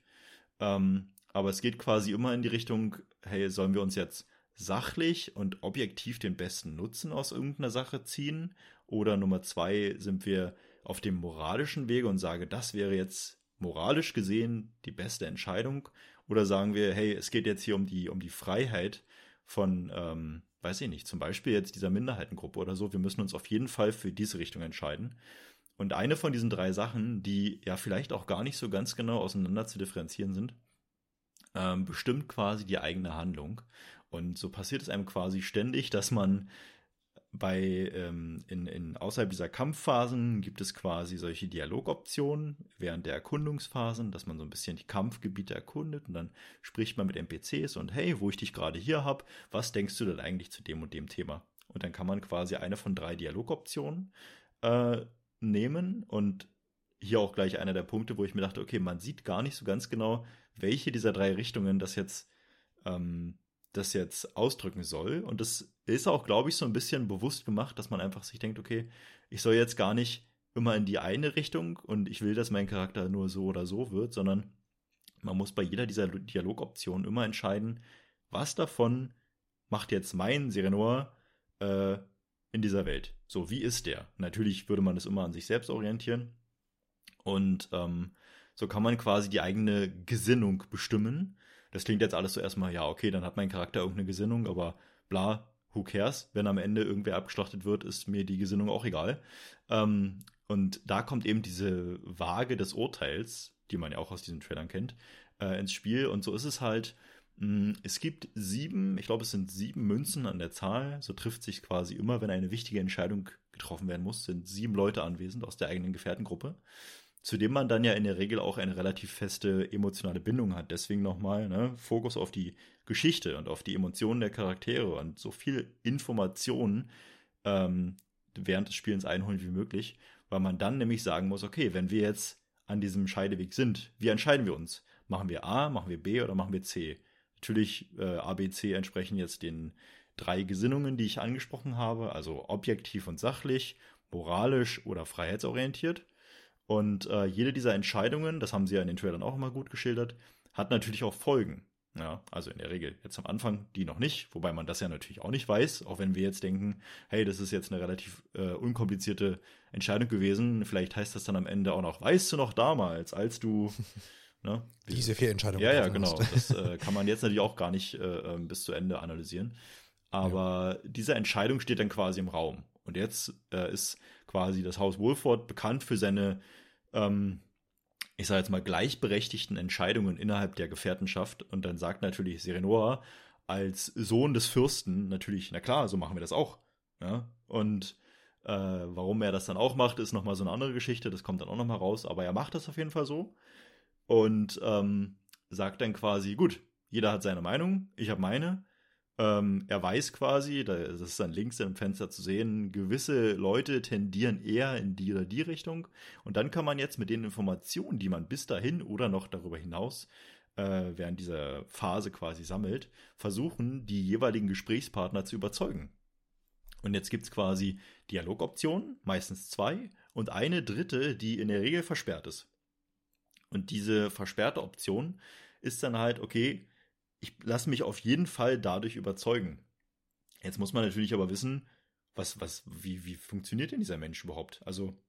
Ähm, aber es geht quasi immer in die Richtung, hey, sollen wir uns jetzt sachlich und objektiv den besten Nutzen aus irgendeiner Sache ziehen? Oder Nummer zwei, sind wir auf dem moralischen Wege und sage, das wäre jetzt moralisch gesehen die beste Entscheidung? Oder sagen wir, hey, es geht jetzt hier um die, um die Freiheit von, ähm, weiß ich nicht, zum Beispiel jetzt dieser Minderheitengruppe oder so. Wir müssen uns auf jeden Fall für diese Richtung entscheiden. Und eine von diesen drei Sachen, die ja vielleicht auch gar nicht so ganz genau auseinander zu differenzieren sind, ähm, bestimmt quasi die eigene Handlung. Und so passiert es einem quasi ständig, dass man bei ähm, in, in außerhalb dieser Kampfphasen gibt es quasi solche Dialogoptionen während der Erkundungsphasen, dass man so ein bisschen die Kampfgebiete erkundet und dann spricht man mit NPCs und hey, wo ich dich gerade hier habe, was denkst du denn eigentlich zu dem und dem Thema? Und dann kann man quasi eine von drei Dialogoptionen äh, nehmen und hier auch gleich einer der Punkte, wo ich mir dachte, okay, man sieht gar nicht so ganz genau, welche dieser drei Richtungen das jetzt ähm, das jetzt ausdrücken soll. Und das ist auch, glaube ich, so ein bisschen bewusst gemacht, dass man einfach sich denkt, okay, ich soll jetzt gar nicht immer in die eine Richtung und ich will, dass mein Charakter nur so oder so wird, sondern man muss bei jeder dieser Dialogoptionen immer entscheiden, was davon macht jetzt mein Serenor äh, in dieser Welt. So, wie ist der? Natürlich würde man das immer an sich selbst orientieren. Und ähm, so kann man quasi die eigene Gesinnung bestimmen das klingt jetzt alles so erstmal, ja, okay, dann hat mein Charakter irgendeine Gesinnung, aber bla, who cares? Wenn am Ende irgendwer abgeschlachtet wird, ist mir die Gesinnung auch egal. Ähm, und da kommt eben diese Waage des Urteils, die man ja auch aus diesen Trailern kennt, äh, ins Spiel. Und so ist es halt, mm, es gibt sieben, ich glaube, es sind sieben Münzen an der Zahl. So trifft sich quasi immer, wenn eine wichtige Entscheidung getroffen werden muss, sind sieben Leute anwesend aus der eigenen Gefährtengruppe zu dem man dann ja in der Regel auch eine relativ feste emotionale Bindung hat. Deswegen nochmal ne, Fokus auf die Geschichte und auf die Emotionen der Charaktere und so viel Informationen ähm, während des Spielens einholen wie möglich, weil man dann nämlich sagen muss, okay, wenn wir jetzt an diesem Scheideweg sind, wie entscheiden wir uns? Machen wir A, machen wir B oder machen wir C? Natürlich äh, A, B, C entsprechen jetzt den drei Gesinnungen, die ich angesprochen habe, also objektiv und sachlich, moralisch oder freiheitsorientiert. Und äh, jede dieser Entscheidungen, das haben sie ja in den Trailern auch immer gut geschildert, hat natürlich auch Folgen. Ja, also in der Regel jetzt am Anfang die noch nicht, wobei man das ja natürlich auch nicht weiß, auch wenn wir jetzt denken, hey, das ist jetzt eine relativ äh, unkomplizierte Entscheidung gewesen. Vielleicht heißt das dann am Ende auch noch, weißt du noch damals, als du (laughs) ne, diese vier Entscheidungen. Ja, ja, genau. Das äh, (laughs) kann man jetzt natürlich auch gar nicht äh, ähm, bis zu Ende analysieren. Aber ja. diese Entscheidung steht dann quasi im Raum. Und jetzt äh, ist quasi das Haus Wolford bekannt für seine, ähm, ich sage jetzt mal, gleichberechtigten Entscheidungen innerhalb der Gefährtenschaft. Und dann sagt natürlich Serenor als Sohn des Fürsten natürlich, na klar, so machen wir das auch. Ja? Und äh, warum er das dann auch macht, ist nochmal so eine andere Geschichte. Das kommt dann auch nochmal raus. Aber er macht das auf jeden Fall so. Und ähm, sagt dann quasi, gut, jeder hat seine Meinung, ich habe meine. Ähm, er weiß quasi, das ist dann links im Fenster zu sehen, gewisse Leute tendieren eher in die oder die Richtung. Und dann kann man jetzt mit den Informationen, die man bis dahin oder noch darüber hinaus äh, während dieser Phase quasi sammelt, versuchen, die jeweiligen Gesprächspartner zu überzeugen. Und jetzt gibt es quasi Dialogoptionen, meistens zwei, und eine dritte, die in der Regel versperrt ist. Und diese versperrte Option ist dann halt, okay, ich lasse mich auf jeden Fall dadurch überzeugen. Jetzt muss man natürlich aber wissen, was, was, wie, wie funktioniert denn dieser Mensch überhaupt? Also,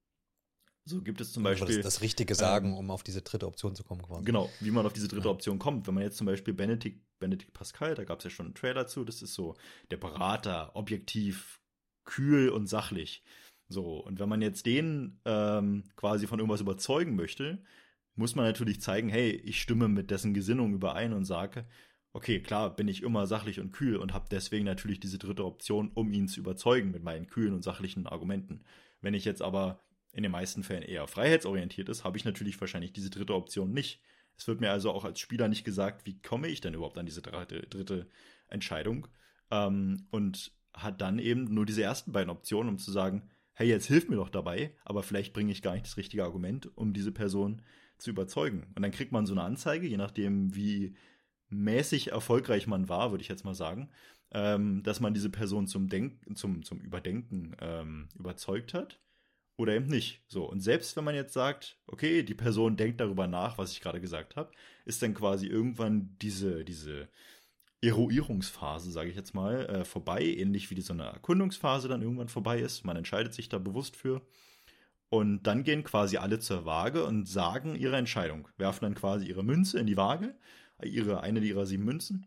so gibt es zum Beispiel. Das, das Richtige sagen, ähm, um auf diese dritte Option zu kommen, quasi. Genau, wie man auf diese dritte ja. Option kommt. Wenn man jetzt zum Beispiel Benedikt, Benedikt Pascal, da gab es ja schon einen Trailer zu, das ist so der Berater, objektiv, kühl und sachlich. So, und wenn man jetzt den ähm, quasi von irgendwas überzeugen möchte, muss man natürlich zeigen, hey, ich stimme mit dessen Gesinnung überein und sage, okay, klar, bin ich immer sachlich und kühl und habe deswegen natürlich diese dritte Option, um ihn zu überzeugen mit meinen kühlen und sachlichen Argumenten. Wenn ich jetzt aber in den meisten Fällen eher freiheitsorientiert ist, habe ich natürlich wahrscheinlich diese dritte Option nicht. Es wird mir also auch als Spieler nicht gesagt, wie komme ich denn überhaupt an diese dritte, dritte Entscheidung ähm, und hat dann eben nur diese ersten beiden Optionen, um zu sagen, hey, jetzt hilf mir doch dabei, aber vielleicht bringe ich gar nicht das richtige Argument, um diese Person zu überzeugen. Und dann kriegt man so eine Anzeige, je nachdem, wie mäßig erfolgreich man war, würde ich jetzt mal sagen, ähm, dass man diese Person zum Denken, zum, zum Überdenken ähm, überzeugt hat oder eben nicht. So, und selbst wenn man jetzt sagt, okay, die Person denkt darüber nach, was ich gerade gesagt habe, ist dann quasi irgendwann diese, diese Eruierungsphase, sage ich jetzt mal, äh, vorbei, ähnlich wie die so eine Erkundungsphase dann irgendwann vorbei ist. Man entscheidet sich da bewusst für. Und dann gehen quasi alle zur Waage und sagen ihre Entscheidung, werfen dann quasi ihre Münze in die Waage, ihre, eine ihrer sieben Münzen,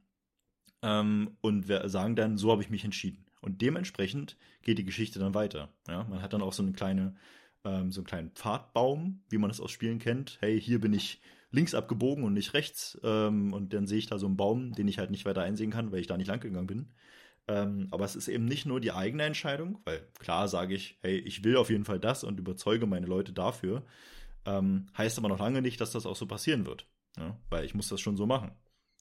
ähm, und sagen dann, so habe ich mich entschieden. Und dementsprechend geht die Geschichte dann weiter. Ja? Man hat dann auch so eine kleine, ähm, so einen kleinen Pfadbaum, wie man es aus Spielen kennt. Hey, hier bin ich links abgebogen und nicht rechts. Ähm, und dann sehe ich da so einen Baum, den ich halt nicht weiter einsehen kann, weil ich da nicht lang gegangen bin. Ähm, aber es ist eben nicht nur die eigene Entscheidung, weil klar sage ich, hey, ich will auf jeden Fall das und überzeuge meine Leute dafür. Ähm, heißt aber noch lange nicht, dass das auch so passieren wird. Ja? Weil ich muss das schon so machen.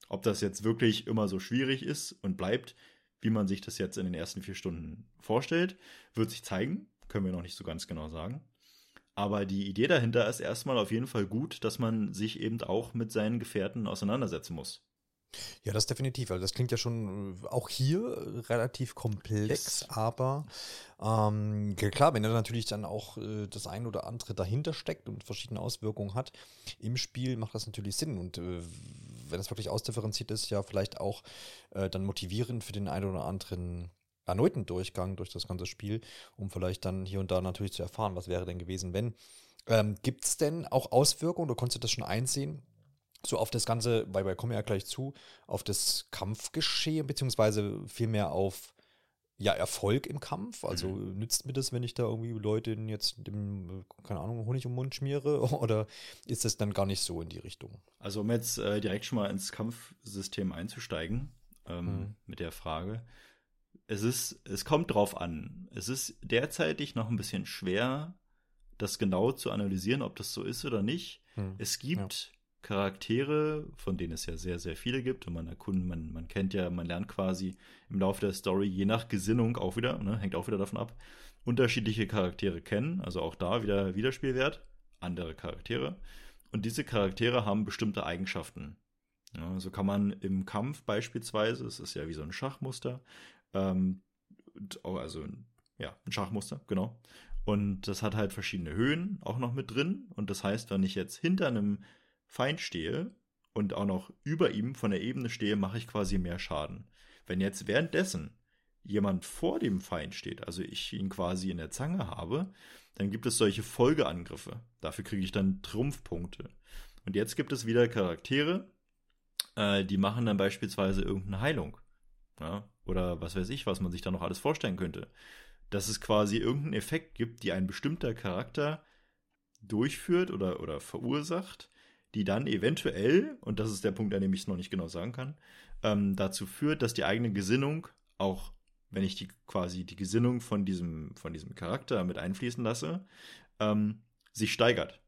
Ob das jetzt wirklich immer so schwierig ist und bleibt, wie man sich das jetzt in den ersten vier Stunden vorstellt, wird sich zeigen. Können wir noch nicht so ganz genau sagen. Aber die Idee dahinter ist erstmal auf jeden Fall gut, dass man sich eben auch mit seinen Gefährten auseinandersetzen muss. Ja, das definitiv. Also das klingt ja schon äh, auch hier relativ komplex, aber ähm, klar, wenn da natürlich dann auch äh, das ein oder andere dahinter steckt und verschiedene Auswirkungen hat im Spiel, macht das natürlich Sinn. Und äh, wenn das wirklich ausdifferenziert ist, ja vielleicht auch äh, dann motivierend für den einen oder anderen erneuten Durchgang durch das ganze Spiel, um vielleicht dann hier und da natürlich zu erfahren, was wäre denn gewesen, wenn. Ähm, Gibt es denn auch Auswirkungen, oder konntest du das schon einsehen, so auf das Ganze, weil wir kommen ja gleich zu, auf das Kampfgeschehen, beziehungsweise vielmehr auf ja, Erfolg im Kampf. Also mhm. nützt mir das, wenn ich da irgendwie Leute jetzt dem, keine Ahnung, Honig um den Mund schmiere? (laughs) Oder ist das dann gar nicht so in die Richtung? Also, um jetzt äh, direkt schon mal ins Kampfsystem einzusteigen, ähm, mhm. mit der Frage. Es ist, es kommt drauf an. Es ist derzeitig noch ein bisschen schwer, das genau zu analysieren, ob das so ist oder nicht. Mhm. Es gibt Charaktere, von denen es ja sehr, sehr viele gibt und man erkundet, man, man kennt ja, man lernt quasi im Laufe der Story, je nach Gesinnung auch wieder, ne, hängt auch wieder davon ab, unterschiedliche Charaktere kennen, also auch da wieder Wiederspielwert, andere Charaktere. Und diese Charaktere haben bestimmte Eigenschaften. Ja, so kann man im Kampf beispielsweise, es ist ja wie so ein Schachmuster, ähm, also ja, ein Schachmuster, genau. Und das hat halt verschiedene Höhen auch noch mit drin. Und das heißt, wenn ich jetzt hinter einem Feind stehe und auch noch über ihm von der Ebene stehe, mache ich quasi mehr Schaden. Wenn jetzt währenddessen jemand vor dem Feind steht, also ich ihn quasi in der Zange habe, dann gibt es solche Folgeangriffe. Dafür kriege ich dann Trumpfpunkte. Und jetzt gibt es wieder Charaktere, äh, die machen dann beispielsweise irgendeine Heilung. Ja? Oder was weiß ich, was man sich da noch alles vorstellen könnte. Dass es quasi irgendeinen Effekt gibt, die ein bestimmter Charakter durchführt oder, oder verursacht, die dann eventuell, und das ist der Punkt, an dem ich es noch nicht genau sagen kann, ähm, dazu führt, dass die eigene Gesinnung auch, wenn ich die quasi die Gesinnung von diesem, von diesem Charakter mit einfließen lasse, ähm, sich steigert.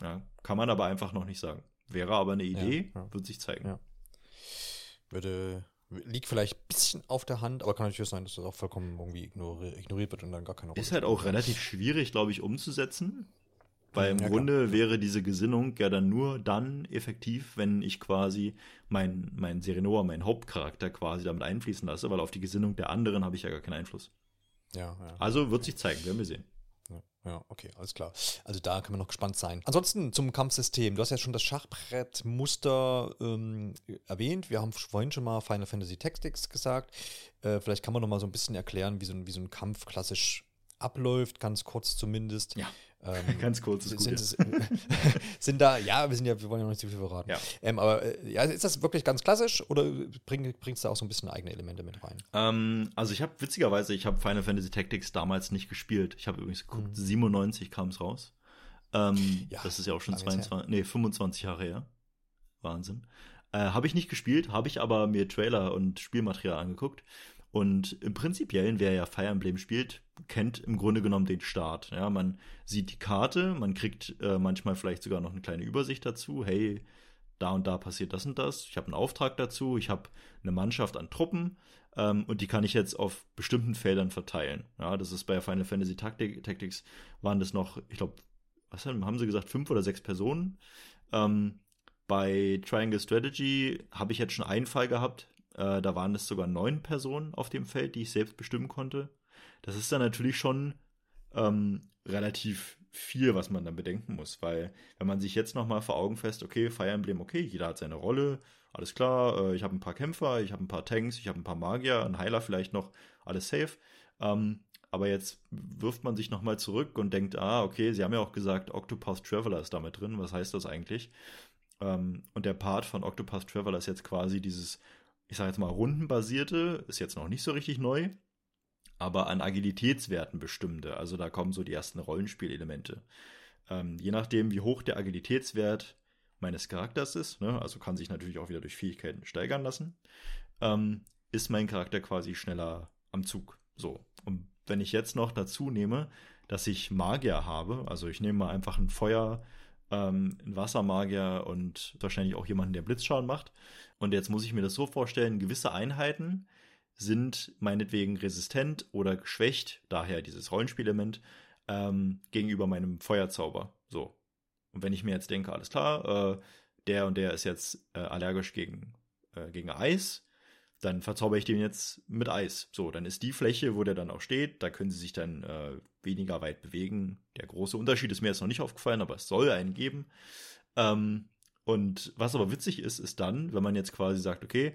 Ja, kann man aber einfach noch nicht sagen. Wäre aber eine Idee, ja, ja. wird sich zeigen. Ja. Würde, liegt vielleicht ein bisschen auf der Hand, aber kann natürlich sein, dass das auch vollkommen irgendwie ignoriert wird und dann gar keine Rolle Ist halt auch relativ schwierig, glaube ich, umzusetzen Weil im Ja, klar. Grunde wäre diese Gesinnung ja dann nur dann effektiv, wenn ich quasi mein, mein Serenor, meinen Hauptcharakter quasi damit einfließen lasse, weil auf die Gesinnung der anderen habe ich ja gar keinen Einfluss. Ja, ja. Also wird sich zeigen, werden wir sehen. Ja, okay, alles klar. Also da können wir noch gespannt sein. Ansonsten zum Kampfsystem. Du hast ja schon das Schachbrettmuster ähm, erwähnt. Wir haben vorhin schon mal Final Fantasy Tactics gesagt. Äh, vielleicht kann man noch mal so ein bisschen erklären, wie so ein, wie so ein Kampf klassisch abläuft, ganz kurz zumindest. Ja. Ähm, (laughs) Ganz kurz ist sind, gut. sind, (laughs) sind da, ja, wir sind ja, wir wollen ja noch nicht zu viel verraten. Ja. Ähm, aber äh, ja, ist das wirklich ganz klassisch oder bring, bringst du da auch so ein bisschen eigene Elemente mit rein? Ähm, also ich habe witzigerweise, ich habe Final Fantasy Tactics damals nicht gespielt. Ich habe übrigens geguckt, 97 kam es raus. Ähm, Mhm. Ja, das ist ja auch schon lange ist 22, nee, 25 Jahre her. Wahnsinn. Äh, habe ich nicht gespielt, habe ich aber mir Trailer und Spielmaterial angeguckt. Und im Prinzipiellen, wer ja Fire Emblem spielt, kennt im Grunde genommen den Start. Ja, man sieht die Karte, man kriegt äh, manchmal vielleicht sogar noch eine kleine Übersicht dazu. Hey, da und da passiert das und das. Ich habe einen Auftrag dazu, ich habe eine Mannschaft an Truppen ähm, und die kann ich jetzt auf bestimmten Feldern verteilen. Ja, das ist bei Final Fantasy Tactic, Tactics waren das noch, ich glaube, was haben haben sie gesagt, fünf oder sechs Personen. Ähm, bei Triangle Strategy habe ich jetzt schon einen Fall gehabt. Äh, da waren es sogar neun Personen auf dem Feld, die ich selbst bestimmen konnte. Das ist dann natürlich schon ähm, relativ viel, was man dann bedenken muss, weil wenn man sich jetzt nochmal vor Augen fest, okay, Fire Emblem, okay, jeder hat seine Rolle, alles klar, äh, ich habe ein paar Kämpfer, ich habe ein paar Tanks, ich habe ein paar Magier, ein Heiler vielleicht noch, alles safe. Ähm, aber jetzt wirft man sich nochmal zurück und denkt, ah, okay, sie haben ja auch gesagt, Octopath Traveler ist damit drin, was heißt das eigentlich? Ähm, und der Part von Octopath Traveler ist jetzt quasi dieses, ich sage jetzt mal, rundenbasierte, ist jetzt noch nicht so richtig neu, aber an Agilitätswerten bestimmte. Also da kommen so die ersten Rollenspielelemente. Ähm, je nachdem, wie hoch der Agilitätswert meines Charakters ist, ne, also kann sich natürlich auch wieder durch Fähigkeiten steigern lassen, ähm, ist mein Charakter quasi schneller am Zug. So. Und wenn ich jetzt noch dazu nehme, dass ich Magier habe, also ich nehme mal einfach ein Feuer, ähm, einen Wassermagier und wahrscheinlich auch jemanden, der Blitzschaden macht. Und jetzt muss ich mir das so vorstellen, gewisse Einheiten sind meinetwegen resistent oder geschwächt, daher dieses Rollenspielelement, ähm, gegenüber meinem Feuerzauber. So. Und wenn ich mir jetzt denke, alles klar, äh, der und der ist jetzt äh, allergisch gegen, äh, gegen Eis, dann verzauber ich den jetzt mit Eis. So, dann ist die Fläche, wo der dann auch steht, da können sie sich dann äh, weniger weit bewegen. Der große Unterschied ist mir jetzt noch nicht aufgefallen, aber es soll einen geben. Ähm, und was aber witzig ist, ist dann, wenn man jetzt quasi sagt, okay,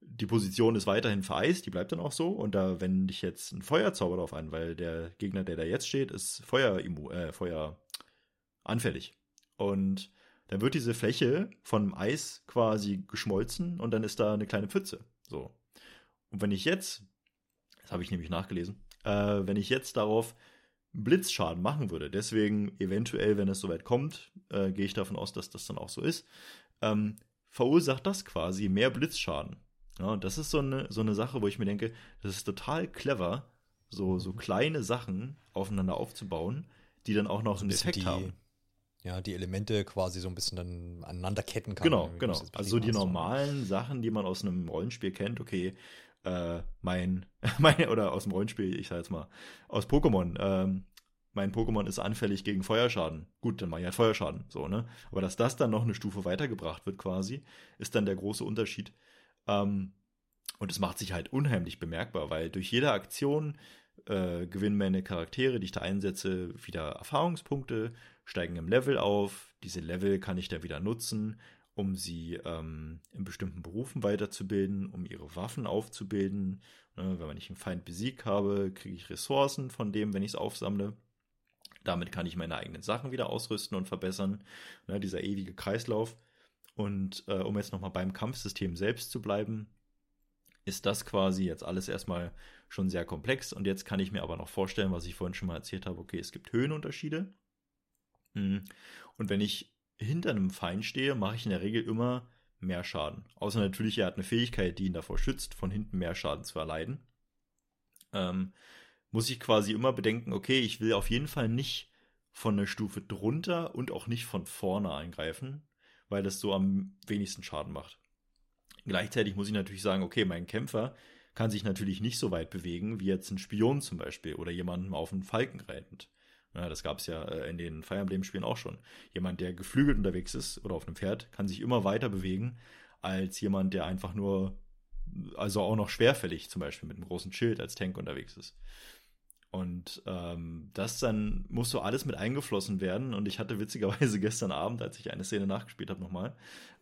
die Position ist weiterhin vereist, die bleibt dann auch so. Und da wende ich jetzt einen Feuerzauber drauf an, weil der Gegner, der da jetzt steht, ist Feuer, äh, Feuer anfällig. Und dann wird diese Fläche vom Eis quasi geschmolzen und dann ist da eine kleine Pfütze. So. Und wenn ich jetzt, das habe ich nämlich nachgelesen, äh, wenn ich jetzt darauf Blitzschaden machen würde, deswegen eventuell, wenn es soweit kommt, äh, gehe ich davon aus, dass das dann auch so ist, ähm, verursacht das quasi mehr Blitzschaden. Ja, das ist so eine, so eine Sache, wo ich mir denke, das ist total clever, so, so kleine Sachen aufeinander aufzubauen, die dann auch noch So ein einen Effekt haben. Ja, die Elemente quasi so ein bisschen dann aneinander ketten kann. Genau, genau. Also so die normalen Sachen, die man aus einem Rollenspiel kennt, okay, äh, mein, (laughs) mein, oder aus dem Rollenspiel, ich sag jetzt mal, aus Pokémon, ähm, mein Pokémon ist anfällig gegen Feuerschaden. Gut, dann mache ich halt Feuerschaden, so, ne? Aber dass das dann noch eine Stufe weitergebracht wird quasi, ist dann der große Unterschied. Ähm, und es macht sich halt unheimlich bemerkbar, weil durch jede Aktion äh, gewinnen meine Charaktere, die ich da einsetze, wieder Erfahrungspunkte, steigen im Level auf. Diese Level kann ich dann wieder nutzen, um sie ähm, in bestimmten Berufen weiterzubilden, um ihre Waffen aufzubilden. Ne, wenn ich einen Feind besiegt habe, kriege ich Ressourcen von dem, wenn ich es aufsammle. Damit kann ich meine eigenen Sachen wieder ausrüsten und verbessern. Ne, dieser ewige Kreislauf. Und äh, um jetzt nochmal beim Kampfsystem selbst zu bleiben, ist das quasi jetzt alles erstmal schon sehr komplex. Und jetzt kann ich mir aber noch vorstellen, was ich vorhin schon mal erzählt habe, okay, es gibt Höhenunterschiede. Mhm. Und wenn ich hinter einem Feind stehe, mache ich in der Regel immer mehr Schaden. Außer natürlich, er hat eine Fähigkeit, die ihn davor schützt, von hinten mehr Schaden zu erleiden. Ähm, muss ich quasi immer bedenken, okay, ich will auf jeden Fall nicht von einer Stufe drunter und auch nicht von vorne eingreifen, weil das so am wenigsten Schaden macht. Gleichzeitig muss ich natürlich sagen, okay, mein Kämpfer kann sich natürlich nicht so weit bewegen wie jetzt ein Spion zum Beispiel oder jemandem auf einen Falken reitend. Ja, das gab es ja äh, in den Fire Emblem-Spielen auch schon. Jemand, der geflügelt unterwegs ist oder auf einem Pferd, kann sich immer weiter bewegen als jemand, der einfach nur, also auch noch schwerfällig zum Beispiel mit einem großen Schild als Tank unterwegs ist. Und ähm, das dann muss so alles mit eingeflossen werden. Und ich hatte witzigerweise (laughs) gestern Abend, als ich eine Szene nachgespielt habe, nochmal,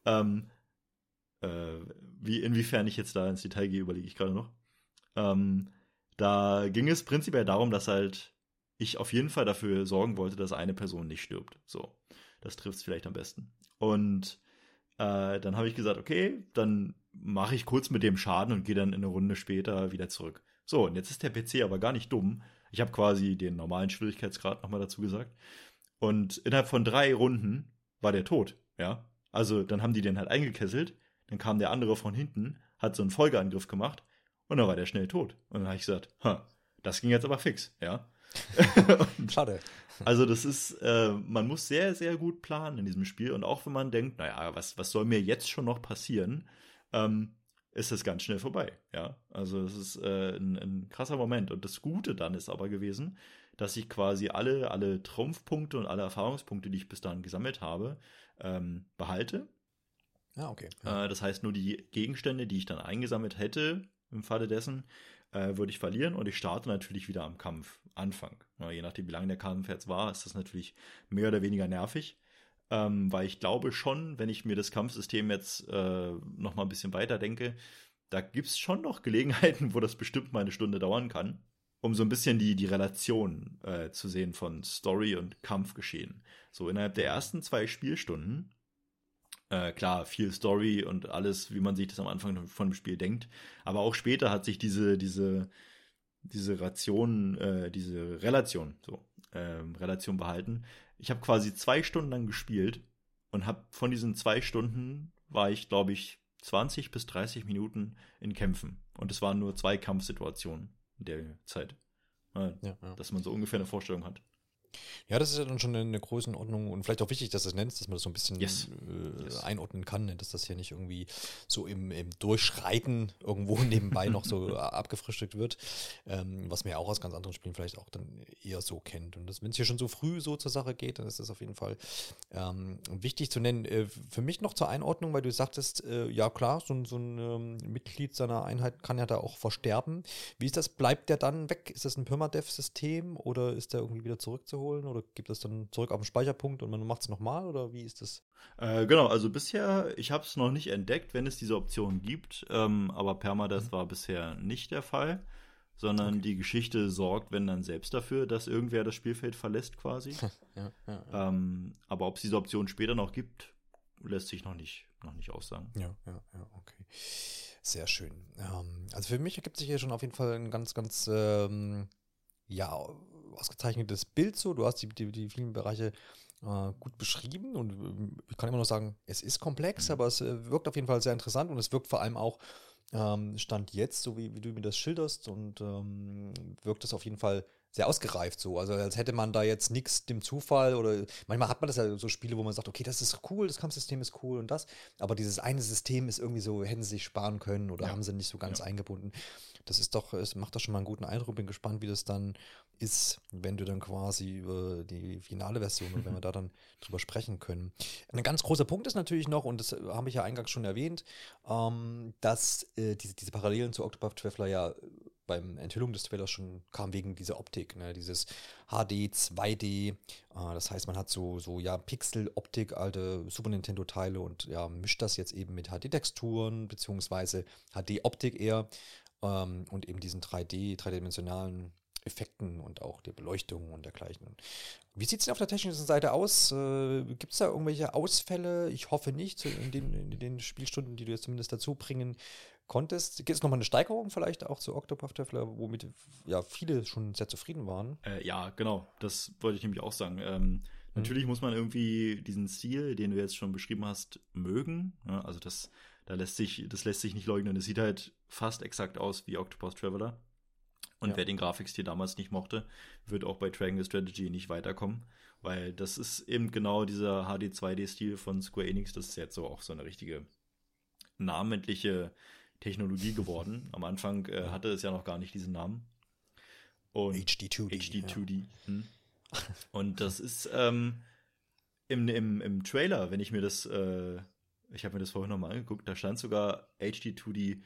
ähm, äh, wie, inwiefern ich jetzt da ins Detail gehe, überlege ich gerade noch. Ähm, da ging es prinzipiell darum, dass halt ich auf jeden Fall dafür sorgen wollte, dass eine Person nicht stirbt. So, das trifft es vielleicht am besten. Und äh, dann habe ich gesagt, okay, dann mache ich kurz mit dem Schaden und gehe dann in eine Runde später wieder zurück. So, und jetzt ist der PC aber gar nicht dumm. Ich habe quasi den normalen Schwierigkeitsgrad nochmal dazu gesagt. Und innerhalb von drei Runden war der tot, ja. Also dann haben die den halt eingekesselt, dann kam der andere von hinten, hat so einen Folgeangriff gemacht und dann war der schnell tot. Und dann habe ich gesagt, ha, das ging jetzt aber fix, ja. (laughs) Schade. Also das ist, äh, man muss sehr, sehr gut planen in diesem Spiel. Und auch wenn man denkt, naja, was, was soll mir jetzt schon noch passieren, ähm, ist das ganz schnell vorbei. Ja, also es ist äh, ein, ein, krasser Moment. Und das Gute dann ist aber gewesen, dass ich quasi alle, alle Trumpfpunkte und alle Erfahrungspunkte, die ich bis dahin gesammelt habe, ähm, behalte. Ah, okay. Ja. Äh, das heißt, nur die Gegenstände, die ich dann eingesammelt hätte, im Falle dessen, äh, würde ich verlieren und ich starte natürlich wieder am Kampfanfang. Ja, je nachdem, wie lange der Kampf jetzt war, ist das natürlich mehr oder weniger nervig. Ähm, weil ich glaube schon, wenn ich mir das Kampfsystem jetzt äh, noch mal ein bisschen weiter denke, da gibt es schon noch Gelegenheiten, wo das bestimmt mal eine Stunde dauern kann, um so ein bisschen die, die Relation äh, zu sehen von Story und Kampfgeschehen. So innerhalb der ersten zwei Spielstunden äh, klar, viel Story und alles, wie man sich das am Anfang von dem Spiel denkt. Aber auch später hat sich diese, diese, diese Ration, äh, diese Relation, so, äh, Relation behalten. Ich habe quasi zwei Stunden lang gespielt und habe von diesen zwei Stunden war ich, glaube ich, 20 bis 30 Minuten in Kämpfen. Und es waren nur zwei Kampfsituationen in der Zeit. Ja, ja. Dass man so ungefähr eine Vorstellung hat. Ja, das ist ja dann schon eine Größenordnung und vielleicht auch wichtig, dass du es nennst, dass man das so ein bisschen yes. Äh, yes. einordnen kann, ne? dass das hier nicht irgendwie so im, im Durchschreiten irgendwo (laughs) nebenbei noch so abgefrühstückt wird, ähm, was man ja auch aus ganz anderen Spielen vielleicht auch dann eher so kennt. Und wenn es hier schon so früh so zur Sache geht, dann ist das auf jeden Fall ähm, wichtig zu nennen. Äh, für mich noch zur Einordnung, weil du sagtest, äh, ja klar, so, so ein ähm, Mitglied seiner Einheit kann ja da auch versterben. Wie ist das? Bleibt der dann weg? Ist das ein Permadev-System oder ist der irgendwie wieder zurückzuholen? Holen oder gibt es dann zurück auf den Speicherpunkt und man macht es nochmal oder wie ist das? Äh, genau, also bisher, ich habe es noch nicht entdeckt, wenn es diese Option gibt, ähm, aber Permadeath mhm. war bisher nicht der Fall, sondern okay. die Geschichte sorgt, wenn dann selbst dafür, dass irgendwer das Spielfeld verlässt quasi. (laughs) ja, ja, ja. Ähm, aber ob es diese Option später noch gibt, lässt sich noch nicht, noch nicht aussagen. Ja, ja, ja, okay. Sehr schön. Ähm, also für mich ergibt sich hier schon auf jeden Fall ein ganz, ganz ähm, ja, ausgezeichnetes Bild so. Du hast die, die, die vielen Bereiche äh, gut beschrieben und äh, ich kann immer noch sagen, es ist komplex, mhm. aber es äh, wirkt auf jeden Fall sehr interessant und es wirkt vor allem auch ähm, Stand jetzt, so wie, wie du mir das schilderst und ähm, wirkt es auf jeden Fall sehr ausgereift so. Also als hätte man da jetzt nichts dem Zufall oder manchmal hat man das ja so Spiele, wo man sagt, okay, das ist cool, das Kampfsystem ist cool und das, aber dieses eine System ist irgendwie so, hätten sie sich sparen können oder ja. haben sie nicht so ganz ja. eingebunden. Das ist doch, es macht doch schon mal einen guten Eindruck. Bin gespannt, wie das dann ist, wenn du dann quasi über die finale Version und wenn wir (laughs) da dann drüber sprechen können. Ein ganz großer Punkt ist natürlich noch, und das habe ich ja eingangs schon erwähnt, ähm, dass äh, diese, diese Parallelen zu Octopath Traveler ja beim Enthüllung des Trailers schon kam wegen dieser Optik, ne? dieses HD, 2D. Äh, das heißt, man hat so, so ja, Pixel-Optik, alte Super Nintendo-Teile und ja, mischt das jetzt eben mit HD-Texturen, beziehungsweise HD-Optik eher ähm, und eben diesen 3D, dreidimensionalen Effekten und auch der Beleuchtung und dergleichen. Wie sieht es denn auf der technischen Seite aus? Äh, Gibt es da irgendwelche Ausfälle? Ich hoffe nicht, in den, in den Spielstunden, die du jetzt zumindest dazu bringen konntest. Gibt es nochmal eine Steigerung vielleicht auch zu Octopath Traveler, womit ja viele schon sehr zufrieden waren? Äh, ja, genau. Das wollte ich nämlich auch sagen. Ähm, mhm. Natürlich muss man irgendwie diesen Stil, den du jetzt schon beschrieben hast, mögen. Ja, also das, da lässt sich, das lässt sich nicht leugnen. Es sieht halt fast exakt aus wie Octopath Traveler. Und ja. wer den Grafikstil damals nicht mochte, wird auch bei Triangle Strategy nicht weiterkommen, weil das ist eben genau dieser HD 2D-Stil von Square Enix. Das ist jetzt so auch so eine richtige namentliche Technologie geworden. Am Anfang äh, hatte es ja noch gar nicht diesen Namen. Und HD2D. HD2D. Ja. Hm. Und das ist ähm, im, im, im Trailer, wenn ich mir das, äh, ich habe mir das vorhin nochmal angeguckt, da stand sogar HD2D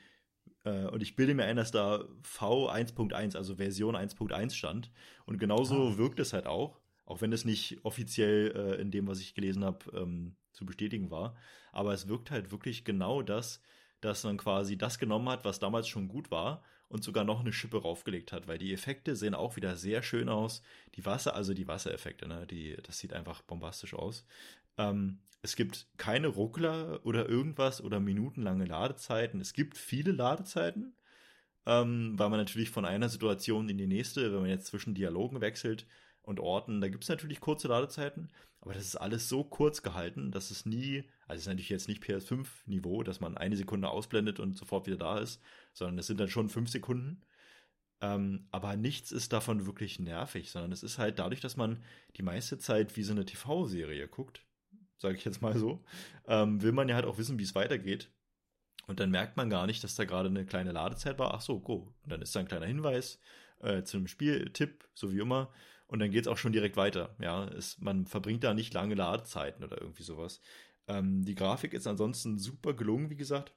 äh, und ich bilde mir ein, dass da V1.1, also Version 1.1 stand. Und genauso ah. wirkt es halt auch, auch wenn es nicht offiziell äh, in dem, was ich gelesen habe, ähm, zu bestätigen war. Aber es wirkt halt wirklich genau das, dass man quasi das genommen hat, was damals schon gut war und sogar noch eine Schippe raufgelegt hat, weil die Effekte sehen auch wieder sehr schön aus. Die Wasser, also die Wassereffekte, ne, die, das sieht einfach bombastisch aus. Ähm, es gibt keine Ruckler oder irgendwas oder minutenlange Ladezeiten. Es gibt viele Ladezeiten, ähm, weil man natürlich von einer Situation in die nächste, wenn man jetzt zwischen Dialogen wechselt und Orten, da gibt es natürlich kurze Ladezeiten, aber das ist alles so kurz gehalten, dass es nie, also es ist natürlich jetzt nicht PS5-Niveau, dass man eine Sekunde ausblendet und sofort wieder da ist, sondern es sind dann schon fünf Sekunden. Ähm, aber nichts ist davon wirklich nervig, sondern es ist halt dadurch, dass man die meiste Zeit wie so eine TV-Serie guckt, sage ich jetzt mal so, ähm, will man ja halt auch wissen, wie es weitergeht. Und dann merkt man gar nicht, dass da gerade eine kleine Ladezeit war. Ach so, go. Und dann ist da ein kleiner Hinweis äh, zu einem Spieltipp, so wie immer. Und dann geht es auch schon direkt weiter. Ja, es, man verbringt da nicht lange Ladezeiten oder irgendwie sowas. Ähm, die Grafik ist ansonsten super gelungen, wie gesagt.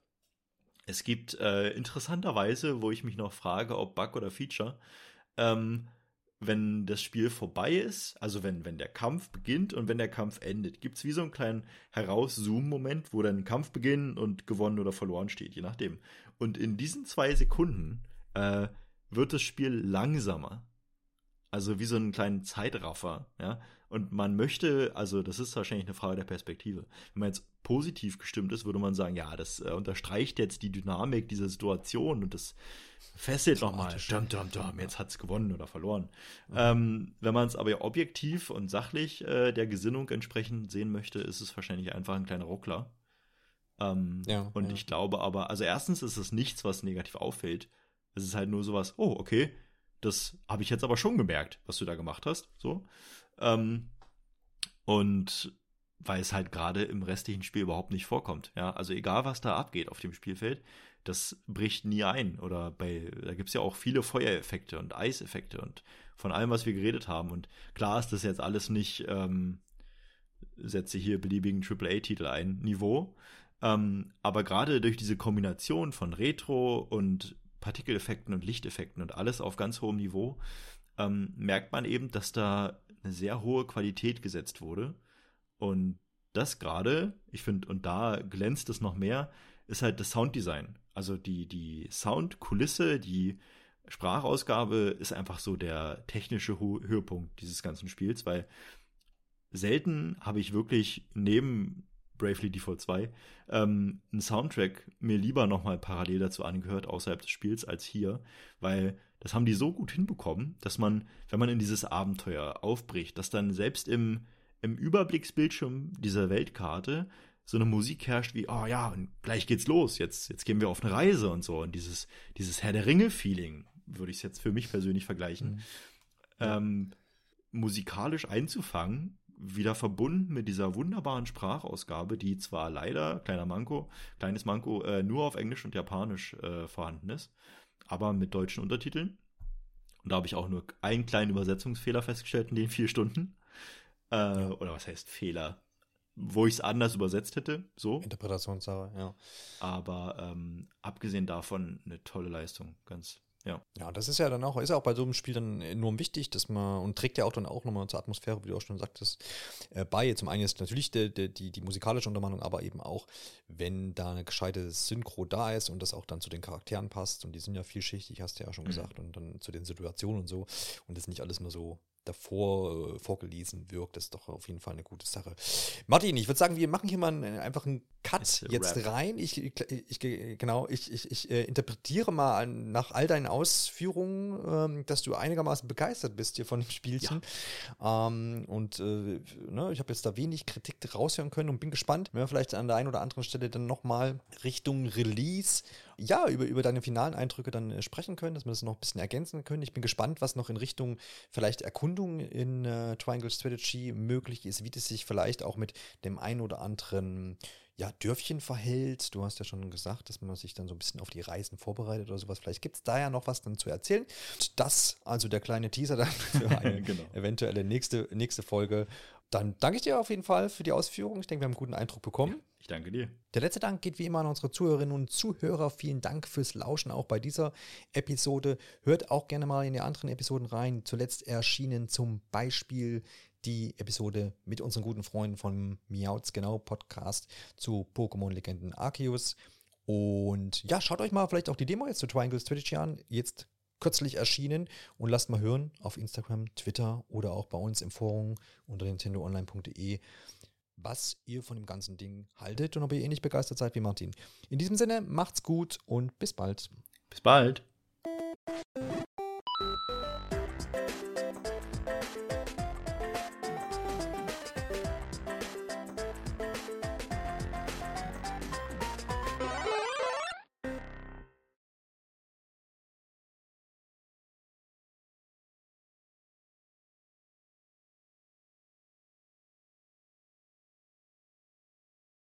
Es gibt äh, interessanterweise, wo ich mich noch frage, ob Bug oder Feature, ähm, wenn das Spiel vorbei ist, also wenn, wenn der Kampf beginnt und wenn der Kampf endet, gibt es wie so einen kleinen Herauszoom-Moment, wo dann Kampf beginnt und gewonnen oder verloren steht, je nachdem. Und in diesen zwei Sekunden äh, wird das Spiel langsamer. Also wie so einen kleinen Zeitraffer, ja. Und man möchte, also das ist wahrscheinlich eine Frage der Perspektive. Wenn man jetzt positiv gestimmt ist, würde man sagen, ja, das äh, unterstreicht jetzt die Dynamik dieser Situation und das fesselt nochmal. Dum, dum, dum, jetzt hat's gewonnen oder verloren. Mhm. Ähm, wenn man es aber objektiv und sachlich äh, der Gesinnung entsprechend sehen möchte, ist es wahrscheinlich einfach ein kleiner Ruckler. Ähm, ja, und ja. ich glaube aber, also erstens ist es nichts, was negativ auffällt. Es ist halt nur sowas, oh, okay, das habe ich jetzt aber schon gemerkt, was du da gemacht hast. So. Ähm, und weil es halt gerade im restlichen Spiel überhaupt nicht vorkommt. Ja, also egal was da abgeht auf dem Spielfeld, das bricht nie ein. Oder bei, da gibt es ja auch viele Feuereffekte und Eiseffekte und von allem, was wir geredet haben. Und klar ist das jetzt alles nicht, ähm, setze hier beliebigen AAA-Titel ein, Niveau. Ähm, aber gerade durch diese Kombination von Retro und Partikeleffekten und Lichteffekten und alles auf ganz hohem Niveau, ähm, merkt man eben, dass da eine sehr hohe Qualität gesetzt wurde. Und das gerade, ich finde, und da glänzt es noch mehr, ist halt das Sounddesign. Also die, die Soundkulisse, die Sprachausgabe ist einfach so der technische Höhepunkt dieses ganzen Spiels, weil selten habe ich wirklich neben Bravely Default 2 ähm, einen Soundtrack mir lieber nochmal parallel dazu angehört, außerhalb des Spiels, als hier, weil das haben die so gut hinbekommen, dass man, wenn man in dieses Abenteuer aufbricht, dass dann selbst im, im Überblicksbildschirm dieser Weltkarte so eine Musik herrscht wie, oh ja, und gleich geht's los, jetzt, jetzt gehen wir auf eine Reise und so. Und dieses, dieses Herr der Ringe-Feeling, würde ich es jetzt für mich persönlich vergleichen, mhm. ähm, musikalisch einzufangen, wieder verbunden mit dieser wunderbaren Sprachausgabe, die zwar leider, kleiner Manko, kleines Manko, äh, nur auf Englisch und Japanisch äh, vorhanden ist, aber mit deutschen Untertiteln. Und da habe ich auch nur einen kleinen Übersetzungsfehler festgestellt in den vier Stunden. Äh, oder was heißt Fehler? wo ich es anders übersetzt hätte, so. Interpretationssache, ja. Aber ähm, abgesehen davon eine tolle Leistung, ganz, ja. Ja, das ist ja dann auch, ist ja auch bei so einem Spiel dann enorm wichtig, dass man, und trägt ja auch dann auch nochmal zur Atmosphäre, wie du auch schon sagtest, äh, bei. Zum einen ist natürlich die, die, die, die musikalische Untermalung, aber eben auch, wenn da eine gescheite Synchro da ist und das auch dann zu den Charakteren passt, und die sind ja vielschichtig, hast du ja schon mhm. gesagt, und dann zu den Situationen und so, und das nicht alles nur so davor äh, vorgelesen wirkt. Das ist doch auf jeden Fall eine gute Sache. Martin, ich würde sagen, wir machen hier mal einen, einfach einen Cut jetzt Rap. rein. Ich, ich, ich, genau, ich, ich, ich äh, interpretiere mal nach all deinen Ausführungen, ähm, dass du einigermaßen begeistert bist hier von dem Spielchen. Ja. Ähm, und äh, ne, ich habe jetzt da wenig Kritik raushören können und bin gespannt, wenn wir vielleicht an der einen oder anderen Stelle dann nochmal Richtung Release ja, über, über deine finalen Eindrücke dann äh, sprechen können, dass wir das noch ein bisschen ergänzen können. Ich bin gespannt, was noch in Richtung vielleicht Erkundung in äh, Triangle Strategy möglich ist, wie das sich vielleicht auch mit dem ein oder anderen ja, Dörfchen verhält. Du hast ja schon gesagt, dass man sich dann so ein bisschen auf die Reisen vorbereitet oder sowas. Vielleicht gibt es da ja noch was dann zu erzählen. Das, also der kleine Teaser dann (laughs) für eine (laughs) genau. eventuelle nächste, nächste Folge. Dann danke ich dir auf jeden Fall für die Ausführung. Ich denke, wir haben einen guten Eindruck bekommen. Ich danke dir. Der letzte Dank geht wie immer an unsere Zuhörerinnen und Zuhörer. Vielen Dank fürs Lauschen auch bei dieser Episode. Hört auch gerne mal in die anderen Episoden rein. Zuletzt erschienen zum Beispiel die Episode mit unseren guten Freunden vom Miauts Genau Podcast zu Pokémon-Legenden Arceus. Und ja, schaut euch mal vielleicht auch die Demo jetzt zu Triangle Strategy an. Jetzt kürzlich erschienen und lasst mal hören auf Instagram, Twitter oder auch bei uns im Forum unter nintendoonline.de, was ihr von dem ganzen Ding haltet und ob ihr ähnlich begeistert seid wie Martin. In diesem Sinne, macht's gut und bis bald. Bis bald.